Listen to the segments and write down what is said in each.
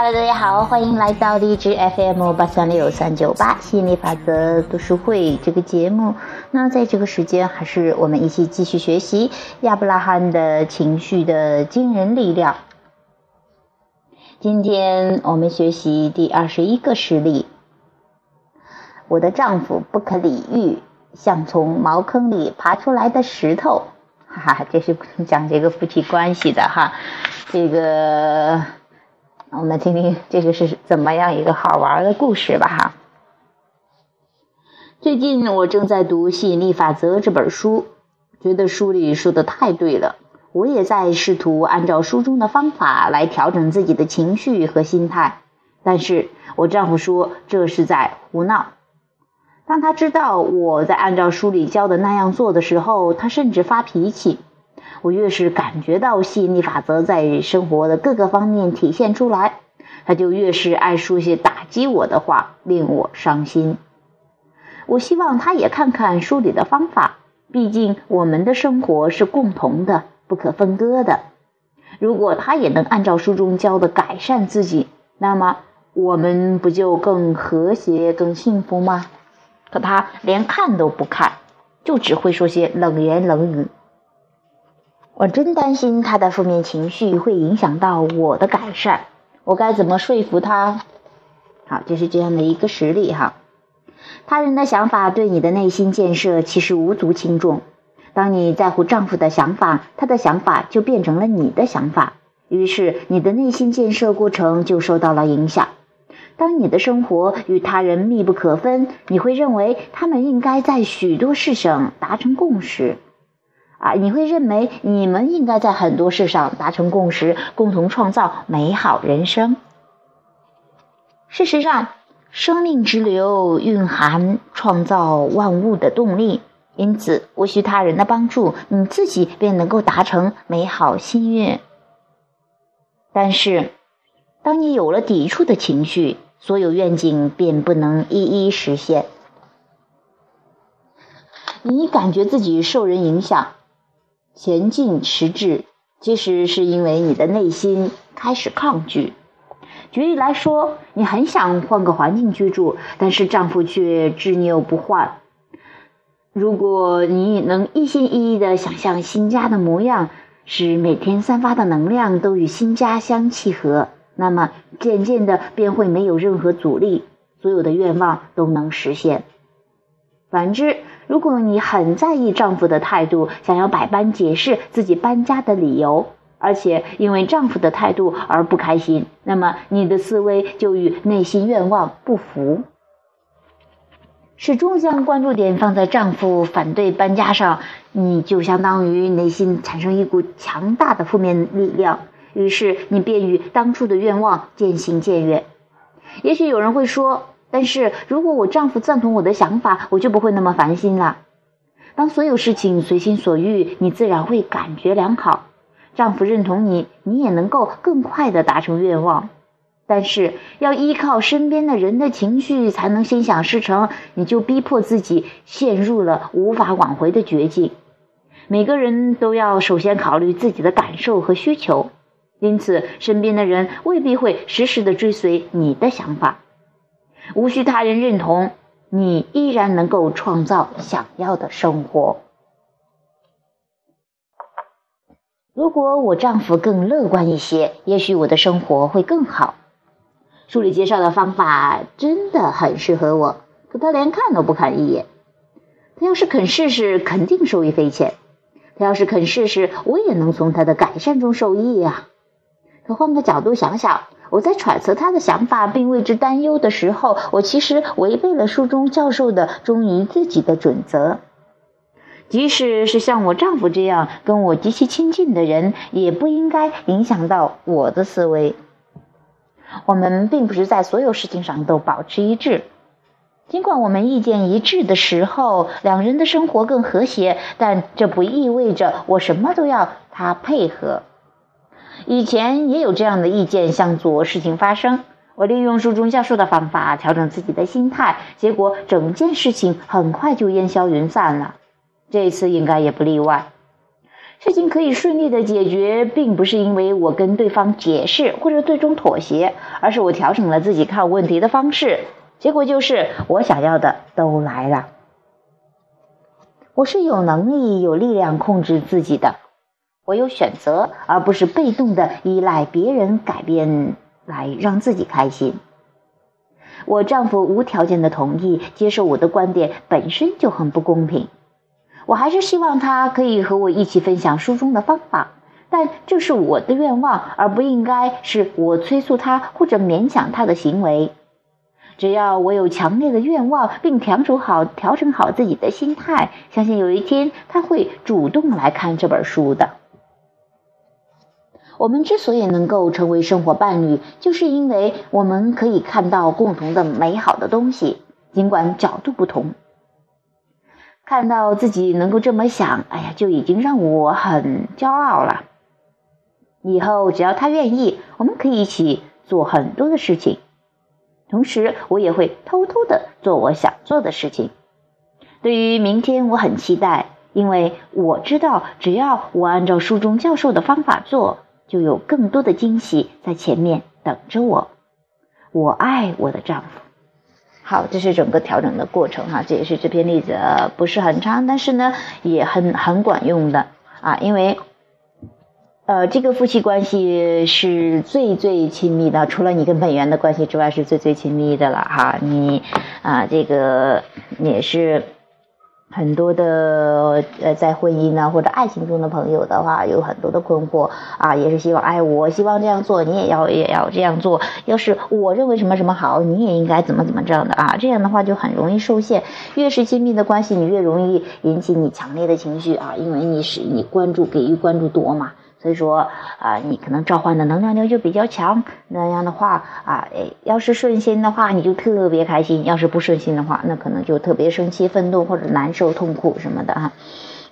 Hello，大家好，欢迎来到荔枝 FM 八三六三九八吸引力法则读书会这个节目。那在这个时间，还是我们一起继续学习亚伯拉罕的情绪的惊人力量。今天我们学习第二十一个实例。我的丈夫不可理喻，像从茅坑里爬出来的石头。哈哈，这是讲这个夫妻关系的哈，这个。我们听听这个是怎么样一个好玩的故事吧哈。最近我正在读《吸引力法则》这本书，觉得书里说的太对了。我也在试图按照书中的方法来调整自己的情绪和心态，但是我丈夫说这是在胡闹。当他知道我在按照书里教的那样做的时候，他甚至发脾气。我越是感觉到吸引力法则在生活的各个方面体现出来，他就越是爱说些打击我的话，令我伤心。我希望他也看看书里的方法，毕竟我们的生活是共同的、不可分割的。如果他也能按照书中教的改善自己，那么我们不就更和谐、更幸福吗？可他连看都不看，就只会说些冷言冷语。我真担心他的负面情绪会影响到我的改善，我该怎么说服他？好，就是这样的一个实例哈。他人的想法对你的内心建设其实无足轻重。当你在乎丈夫的想法，他的想法就变成了你的想法，于是你的内心建设过程就受到了影响。当你的生活与他人密不可分，你会认为他们应该在许多事上达成共识。啊，你会认为你们应该在很多事上达成共识，共同创造美好人生。事实上，生命之流蕴含创造万物的动力，因此无需他人的帮助，你自己便能够达成美好心愿。但是，当你有了抵触的情绪，所有愿景便不能一一实现。你感觉自己受人影响。前进迟滞，其实是因为你的内心开始抗拒。举例来说，你很想换个环境居住，但是丈夫却执拗不换。如果你能一心一意的想象新家的模样，使每天散发的能量都与新家相契合，那么渐渐的便会没有任何阻力，所有的愿望都能实现。反之，如果你很在意丈夫的态度，想要百般解释自己搬家的理由，而且因为丈夫的态度而不开心，那么你的思维就与内心愿望不符。始终将关注点放在丈夫反对搬家上，你就相当于内心产生一股强大的负面力量，于是你便与当初的愿望渐行渐远。也许有人会说。但是如果我丈夫赞同我的想法，我就不会那么烦心了。当所有事情随心所欲，你自然会感觉良好。丈夫认同你，你也能够更快的达成愿望。但是要依靠身边的人的情绪才能心想事成，你就逼迫自己陷入了无法挽回的绝境。每个人都要首先考虑自己的感受和需求，因此身边的人未必会时时的追随你的想法。无需他人认同，你依然能够创造想要的生活。如果我丈夫更乐观一些，也许我的生活会更好。书里介绍的方法真的很适合我，可他连看都不看一眼。他要是肯试试，肯定受益匪浅。他要是肯试试，我也能从他的改善中受益呀。可换个角度想想。我在揣测他的想法并为之担忧的时候，我其实违背了书中教授的忠于自己的准则。即使是像我丈夫这样跟我极其亲近的人，也不应该影响到我的思维。我们并不是在所有事情上都保持一致，尽管我们意见一致的时候，两人的生活更和谐，但这不意味着我什么都要他配合。以前也有这样的意见向左事情发生，我利用书中教授的方法调整自己的心态，结果整件事情很快就烟消云散了。这次应该也不例外。事情可以顺利的解决，并不是因为我跟对方解释或者最终妥协，而是我调整了自己看问题的方式，结果就是我想要的都来了。我是有能力、有力量控制自己的，我有选择，而不是被动的依赖别人改变来让自己开心。我丈夫无条件的同意接受我的观点，本身就很不公平。我还是希望他可以和我一起分享书中的方法，但这是我的愿望，而不应该是我催促他或者勉强他的行为。只要我有强烈的愿望，并调整好调整好自己的心态，相信有一天他会主动来看这本书的。我们之所以能够成为生活伴侣，就是因为我们可以看到共同的美好的东西，尽管角度不同。看到自己能够这么想，哎呀，就已经让我很骄傲了。以后只要他愿意，我们可以一起做很多的事情。同时，我也会偷偷的做我想做的事情。对于明天，我很期待，因为我知道，只要我按照书中教授的方法做，就有更多的惊喜在前面等着我。我爱我的丈夫。好，这是整个调整的过程哈，这也是这篇例子不是很长，但是呢也很很管用的啊，因为呃这个夫妻关系是最最亲密的，除了你跟本源的关系之外，是最最亲密的了哈，你啊这个也是。很多的呃，在婚姻呢或者爱情中的朋友的话，有很多的困惑啊，也是希望，哎，我希望这样做，你也要也要这样做。要是我认为什么什么好，你也应该怎么怎么这样的啊，这样的话就很容易受限。越是亲密的关系，你越容易引起你强烈的情绪啊，因为你是你关注给予关注多嘛。所以说啊，你可能召唤的能量流就比较强。那样的话啊，哎，要是顺心的话，你就特别开心；要是不顺心的话，那可能就特别生气、愤怒或者难受、痛苦什么的哈。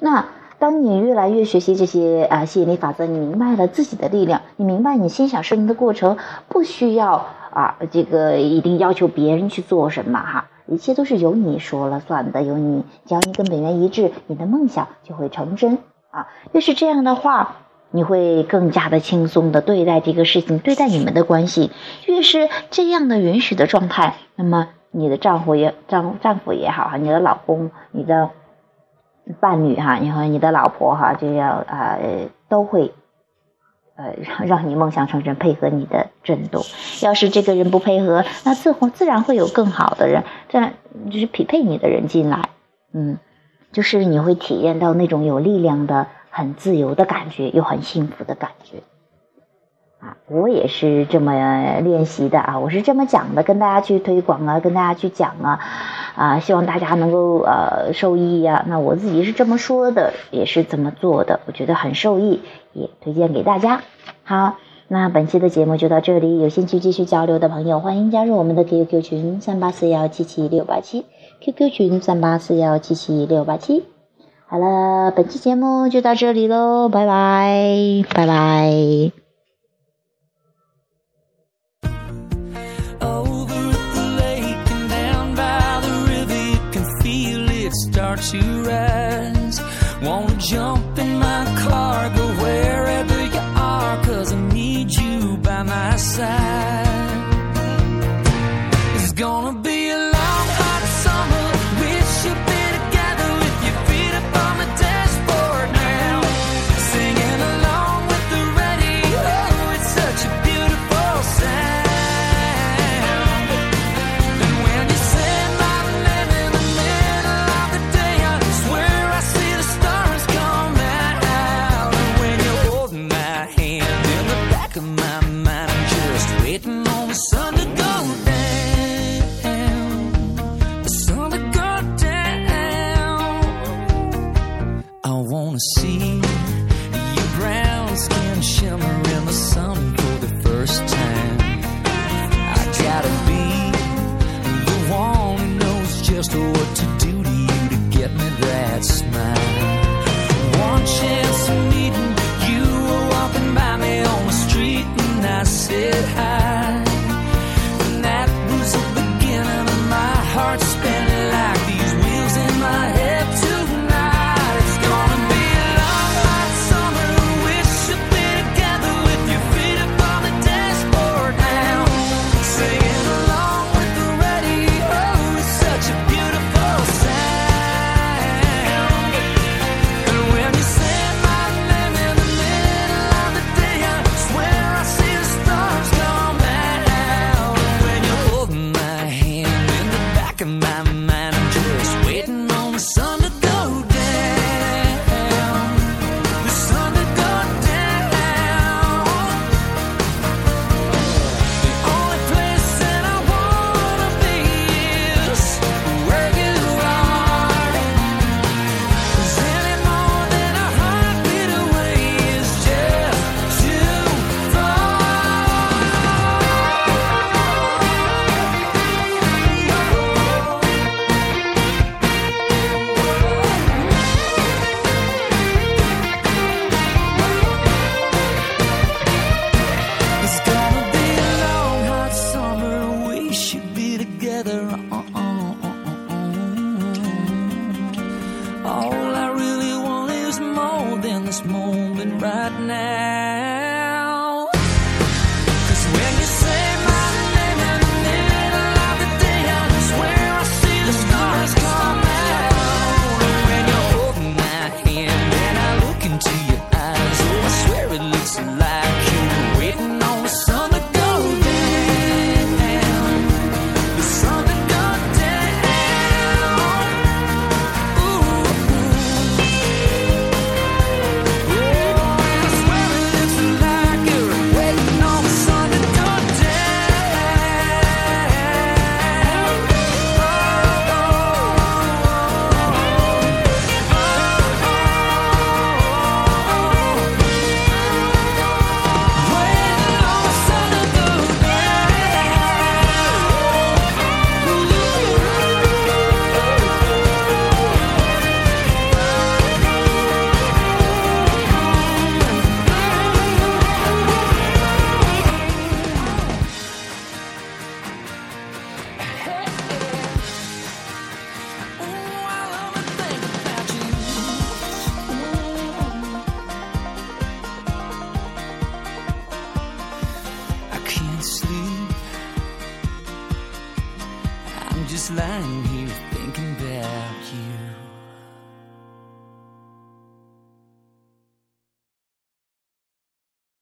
那当你越来越学习这些啊吸引力法则，你明白了自己的力量，你明白你心想事成的过程，不需要啊这个一定要求别人去做什么哈，一切都是由你说了算的，由你只要你跟本源一致，你的梦想就会成真啊。越是这样的话。你会更加的轻松的对待这个事情，对待你们的关系。越是这样的允许的状态，那么你的丈夫也丈丈夫也好哈，你的老公、你的伴侣哈，然后你的老婆哈，就要啊都会呃让让你梦想成真，配合你的震动。要是这个人不配合，那自自然会有更好的人，这样就是匹配你的人进来。嗯，就是你会体验到那种有力量的。很自由的感觉，又很幸福的感觉，啊，我也是这么练习的啊，我是这么讲的，跟大家去推广啊，跟大家去讲啊，啊，希望大家能够呃受益呀。那我自己是这么说的，也是这么做的，我觉得很受益，也推荐给大家。好，那本期的节目就到这里，有兴趣继续交流的朋友，欢迎加入我们的 QQ 群三八四幺七七六八七，QQ 群三八四幺七七六八七。好了，本期节目就到这里喽，拜拜，拜拜。back of my mind. I'm right now. and